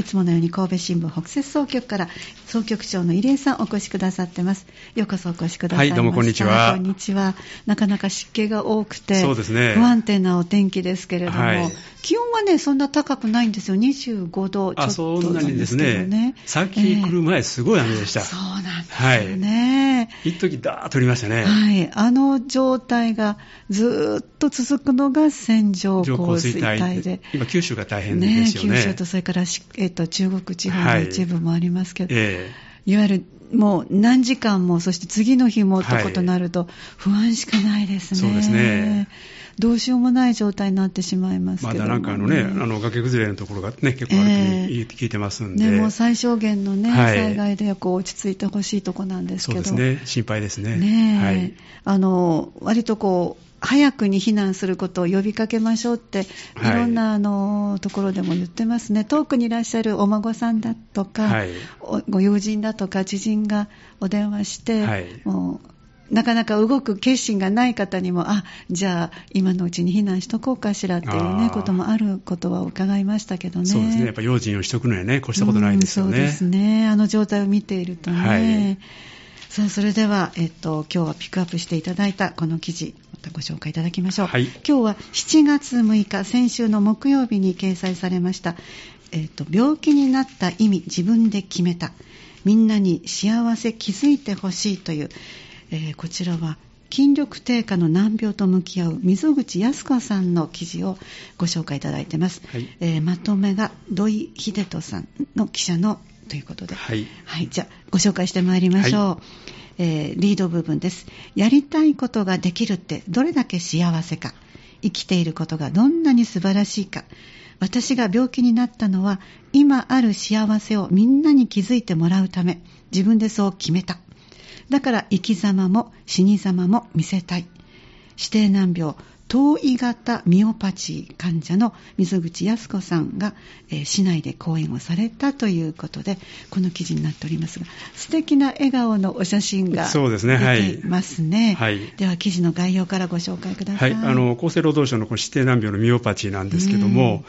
いつものように神戸新聞北摂総局から総局長の入江さんお越しくださってます。ようこそお越しくださいはいどうもこんにちは。こんにちは。なかなか湿気が多くてそうですね。不安定なお天気ですけれども、はい。気温はねそんな高くないんですよ。25度ちょっあとなにですね。ね。さっき来る前すごい雨でした、そうなんですよね、一時ダーッと降りましたね、はい、あの状態がずーっと続くのが線状上降水帯で。今九州が大変でねすよね。九州とそれからし、えっと中国地方の一部もありますけど、えい、わゆるもう何時間も、そして次の日もということになると、不安しかないですね。そうですねどうしようもない状態になってしまいますえまけども。だなんかあのね、あの崖崩れのところがね、結構あるという聞いてますんで、ね、もう最小限のね、はい。災害でこう落ち着いてほしいとこなんですけど。そうですね、心配ですね。ねえ、はい。あの割とこう早くに避難することを呼びかけましょうって、はい。いろんなあのところでも言ってますね、遠くにいらっしゃるお孫さんだとか、はい。おご友人だとか、知人がお電話して、はい。もうなかなか動く決心がない方にも、あじゃあ、今のうちに避難しとこうかしらっていうあね、ーこともあることは伺いましたけどね。そうですね、やっぱ用心をしとくのはね、越したことないですよね。うんそうですね。あの状態を見ているとね。はいさあ、それでは、えっと、今日はピックアップしていただいたこの記事、またご紹介いただきましょう。はい今日は7月6日、先週の木曜日に掲載されました、えっと、病気になった意味、自分で決めた。みんなに幸せ気づいてほしいという、えーこちらは、筋力低下の難病と向き合う溝口靖子さんの記事をご紹介いただいてます。はい。えーまとめが土井秀人さんの記者のということで、はい。はい、じゃあご紹介してまいりましょう、えーリード部分です。やりたいことができるってどれだけ幸せか。生きていることがどんなに素晴らしいか。私が病気になったのは今ある幸せをみんなに気づいてもらうため。自分でそう決めただから生き様も死に様も見せたい。指定難病頭位型ミオパチー患者の水口靖子さんが、えー市内で講演をされたということでこの記事になっておりますが素敵な笑顔のお写真が出ていますね。はい。では記事の概要からご紹介くださ、はいい、あの厚生労働省のこの指定難病のミオパチーなんですけども、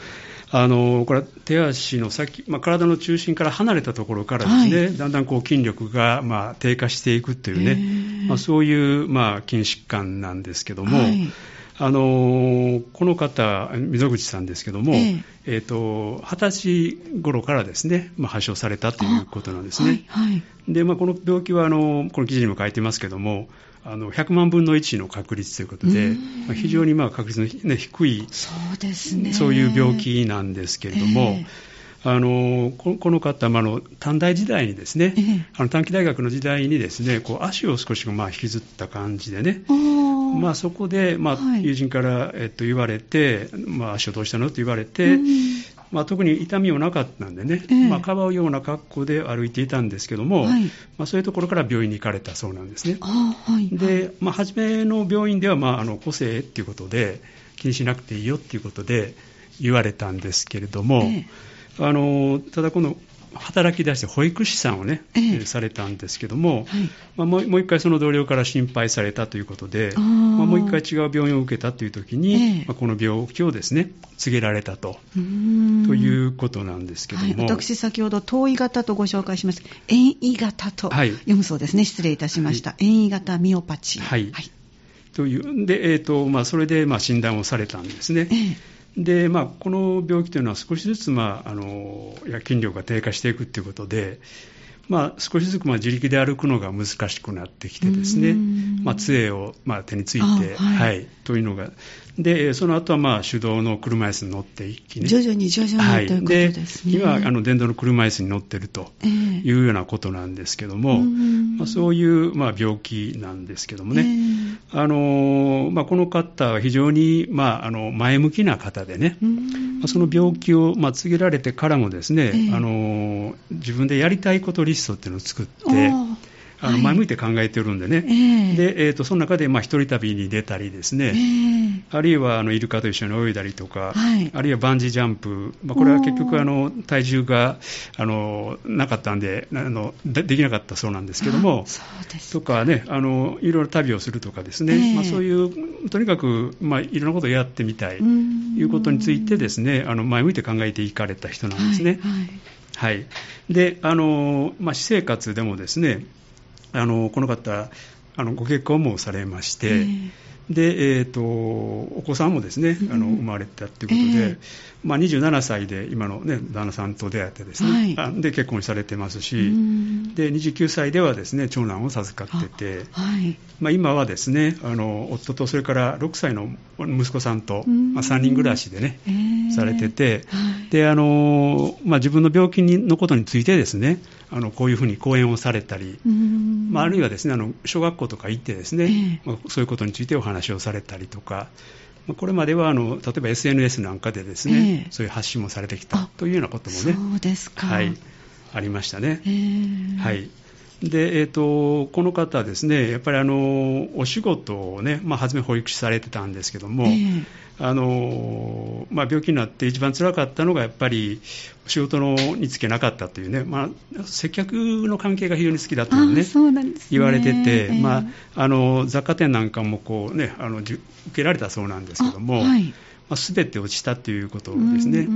あのこれは手足の先、まあ、体の中心から離れたところからですね、はい。だんだんこう筋力が、まあ、低下していくというへねー、まあ、そういう、まあ、筋疾患なんですけども、はい。あのこの方、溝口さんですけども、ええ。えーと20歳頃からですね、まあ、発症されたということなんですね。はいはい。で、まあ、この病気はあのこの記事にも書いてますけども、あの100万分の1の確率ということで、うん。まあ非常にまあ確率の、ね、低い、そうですね。そういう病気なんですけれども、えあのここの方、まあ、あの短大時代にですね、ええ。あの短期大学の時代にですねこう足を少しまあ引きずった感じでね、まあ、そこで、まあはい。友人から、えっと、言われて、まあ、足をどうしたのと言われて、うんまあ、特に痛みもなかったんでね、ええ。まあ、かばうような格好で歩いていたんですけども、はい。まあ、そういうところから病院に行かれたそうなんですね。あーはいで、まあ、初めの病院では、まあ、あの個性っていうことで、気にしなくていいよっていうことで言われたんですけれども、え。あのただ、この働き出して保育士さんをね、ええ。されたんですけども、はい。まあ、もう一回その同僚から心配されたということで、まあ、もう一回違う病院を受けたという時に、ええ。まあ、この病気をですね告げられたと,、ということなんですけどはい、も、私、先ほど遠い型とご紹介しました遠位型とはい。読むそうですね、失礼いたしました、遠位型ミオパチ。ー、はい。というで、えーとまあ、それでまあ診断をされたんですね。ええでまあ、この病気というのは少しずつ、まあ、あの筋力が低下していくということで、まあ、少しずつまあ自力で歩くのが難しくなってきてですねまあ、杖をまあ手について、あはい。はい、というのが、でえーその後はまあ手動の車椅子に乗っていきね、徐々に徐々に、はい、ということですね。今あの、電動の車椅子に乗ってるとええ。いうようなことなんですけども、うんまあ、そういうまあ病気なんですけどもね。えあのまあ、この方は非常に、まあ、あの前向きな方でね、その病気を、まあ、告げられてからもですね、ええ。あの自分でやりたいことリストっていうのを作って、あのはい。前向いて考えてるんでね、ええ。でえー、とその中で、まあ、一人旅に出たりですね、えあるいはあのイルカと一緒に泳いだりとか、はい。あるいはバンジージャンプ、まあ、これは結お局ーあの体重があのなかったんであのでできなかったそうなんですけどもあ。そうですとかね、あのいろいろ旅をするとかですね、ええ。まあ、そういう、とにかく、まあ、いろんなことをやってみたいとうん。いうことについてですね、あの前向いて考えていかれた人なんですね。はい。はい。はい。で、あの、まあ、私生活でもですね、あの、この方、あの、ご結婚もされまして、えーで、えー、とお子さんもですね、あのうん生まれたということで、ええ。まあ、27歳で今の、ね、旦那さんと出会ってですね、はい。あで結婚されてますうし、ん。で29歳ではですね長男を授かってて、はい。まあ、今はですねあの夫とそれから6歳の息子さんと、うん。まあ、3人暮らしでね、えーされてて、はい。であのまあ、自分の病気のことについてですねあのこういうふうに講演をされたり、うん。まあ、あるいはですねあの小学校とか行ってですね、えまあ、そういうことについてお話をされたりとか、まあこれまではあの例えば SNS なんかでですね、ええ。そういう発信もされてきたあというようなこともね、そうですか。はい、ありましたね。えーはいでえー、とこの方はですね、やっぱりあのお仕事をね、まあ、初め保育士されてたんですけども、ええ。あのまあ、病気になって一番辛かったのが、やっぱり仕事のにつけなかったというね、まあ、接客の関係が非常に好きだというねあ、そうなんですね。言われてて、ええ。まあ、あの雑貨店なんかもこう、ね、あの受けられたそうなんですけども、あはい。まあ、全て落ちたということですね。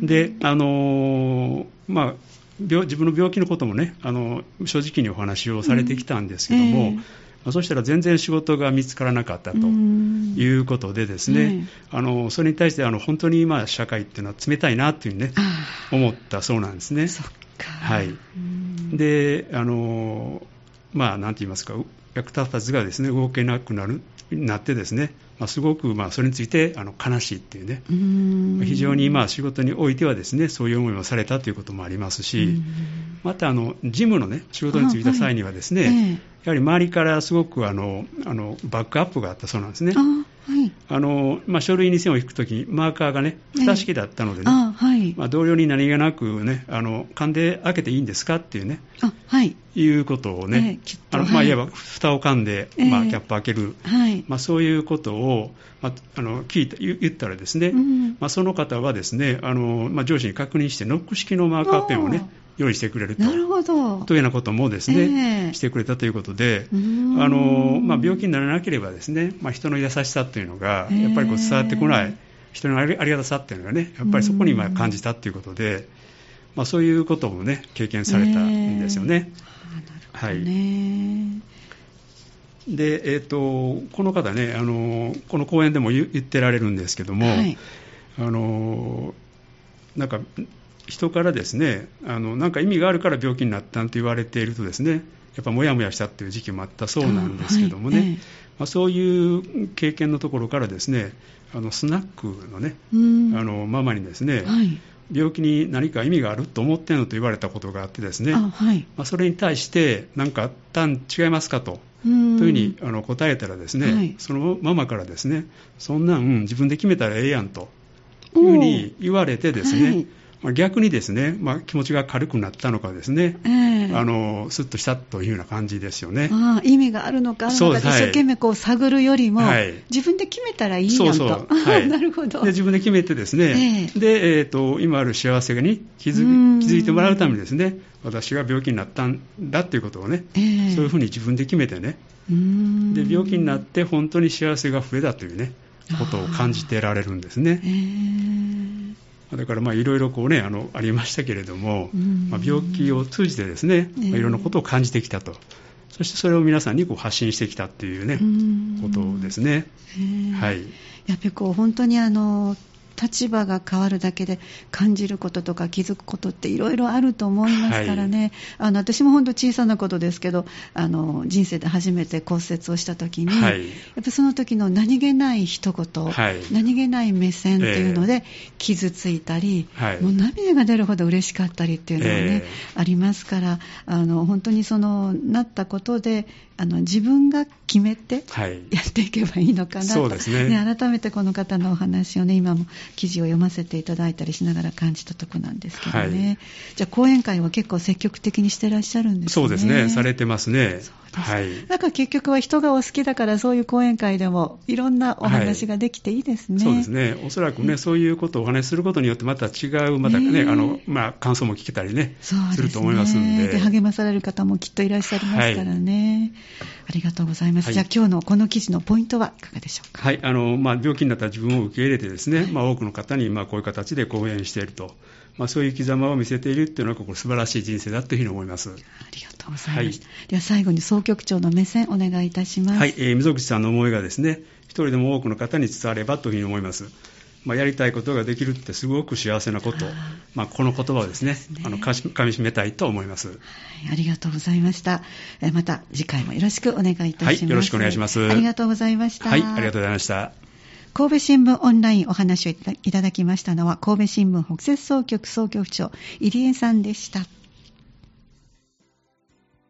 で、あのまあ病、自分の病気のこともね、あの正直にお話をされてきたんですけども、うん。ええまあ、そしたら全然仕事が見つからなかったとうん。いうことでですね、あのそれに対してあの本当にまあ社会っていうのは冷たいなというね、あ思ったそうなんですね。あそっか。はい。うん。で、あのまあ、なんて言いますか、役立たずがですね動けなくなるなってですね、まあ、すごくまあそれについてあの悲しいっていうね、うん。非常にまあ仕事においてはですねそういう思いをされたということもありますし、うん。またあの事務の、ね、仕事に就いた際にはですね、あはい。やはり周りからすごくあのあのバックアップがあったそうなんですね。あのまあ、書類に線を引くときにマーカーがね、蓋式だったのでね、あはい。まあ、同僚に何気なくね、あの勘で開けていいんですかっていうね、あはい。いうことをね、ええきっとあのまあ、はいいわば蓋を噛んで、ええまあ、キャップ開ける、はい。まあ、そういうことを、まあ、あの聞いた言言ったらですね、うんまあ、その方はですねあの、まあ、上司に確認して、ノック式のマーカーペンをねあ、用意してくれると。なるほど。というようなこともですね、ええしてくれたということで、あのまあ、病気にならなければですね、まあ、人の優しさというのが、ええやっぱりこう伝わってこない、人のありがたさっていうのがね、やっぱりそこにまあ感じたということで、まあ、そういうこともね、経験されたんですよね。あなるほどね。で、えー、とこの方ねあの、この講演でも言言ってられるんですけども、はい。あのなんか人からですねあの、なんか意味があるから病気になったと言われていると、ですねやっぱもやもやしたっていう時期もあったそうなんですけどもね、あはいええまあ、そういう経験のところからですねあのスナックのね、うんあのママにですね、はい。病気に何か意味があると思ってんのと言われたことがあってですね、あはい。まあ、それに対して何かあったん違いますかと。というふうにあの答えたらですね、はいそのママからですね、そんなん、うん自分で決めたらええやんというふうに言われてですね、はいまあ、逆にですね、まあ、気持ちが軽くなったのかですね、ええ。あのスッとしたというような感じですよね。ああ意味があるのかあるのか一生懸命こう探るよりも、はい。自分で決めたらいいやんと。そうそう。はい。なるほど。で自分で決めてですね、ええ。でえーと今ある幸せに気づうん。気づいてもらうためにですね、私が病気になったんだということをね、ええ。そういうふうに自分で決めてね、で病気になって本当に幸せが増えたというね、ことを感じてられるんですね。ええだからまあいろいろこうねあのありましたけれども、うん。まあ、病気を通じてですね、ええ。まあ、いろんなことを感じてきたと、そしてそれを皆さんにこう発信してきたっていうね、うん。ことですね。ええ。はい。やっぱりこう本当にあの立場が変わるだけで感じることとか気づくことっていろいろあると思いますからね、あの私も本当小さなことですけどあの人生で初めて骨折をした時に、はい。やっぱその時の何気ない一言、はい。何気ない目線っていうので傷ついたり、はい。もう涙が出るほど嬉しかったりっていうのがね、えありますからあの本当にそのなったことであの自分が決めてはい。やっていけばいいのかなと。そうですね改めてこの方のお話をね今も記事を読ませていただいたりしながら感じたとこなんですけどね、はい。じゃあ講演会は結構積極的にしてらっしゃるんですね。そうですね、されてますね。はい。だから結局は人がお好きだからそういう講演会でもいろんなお話ができていいですね、そうですね、おそらくね、そういうことをお話しすることによって、また違う、またね、ねあのまあ、感想も聞けたりね、すね。ると思いますんで、励まされる方もきっといらっしゃいますからね、ありがとうございます、はい。じゃあ今日のこの記事のポイントはいかがでしょうか？はい。あのまあ、病気になった自分を受け入れて、ですね、まあ、多くの方にまあこういう形で講演していると、まあ、そういう生き様を見せているっていうのは、ここ素晴らしい人生だというふうに思います。ありがとうございました。はい、では最後に総局長の目線お願いいたします。はい、えー、溝口さんの思いがですね、一人でも多くの方に伝わればというふうに思います。まあ、やりたいことができるってすごく幸せなこと、まあ、この言葉をですね、すねあのかみしめたいと思います、はい、ありがとうございました。えまた次回もよろしくお願いいたします。はい、よろしくお願いします。ありがとうございました。はい、ありがとうございました。神戸新聞オンラインお話をいただきましたのは、神戸新聞北摂総局総局長、入江さんでした。